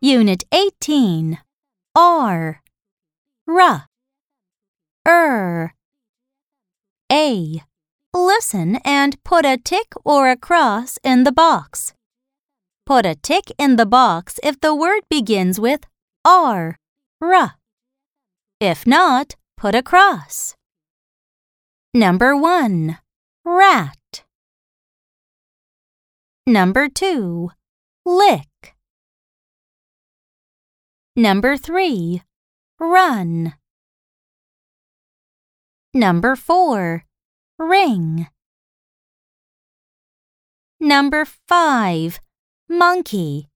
Unit 18 R. Er A. Listen and put a tick or a cross in the box. Put a tick in the box if the word begins with R. R. If not, put a cross. Number 1 Rat. Number 2 Lick. Number 3 Run. Number 4 Ring. Number 5 Monkey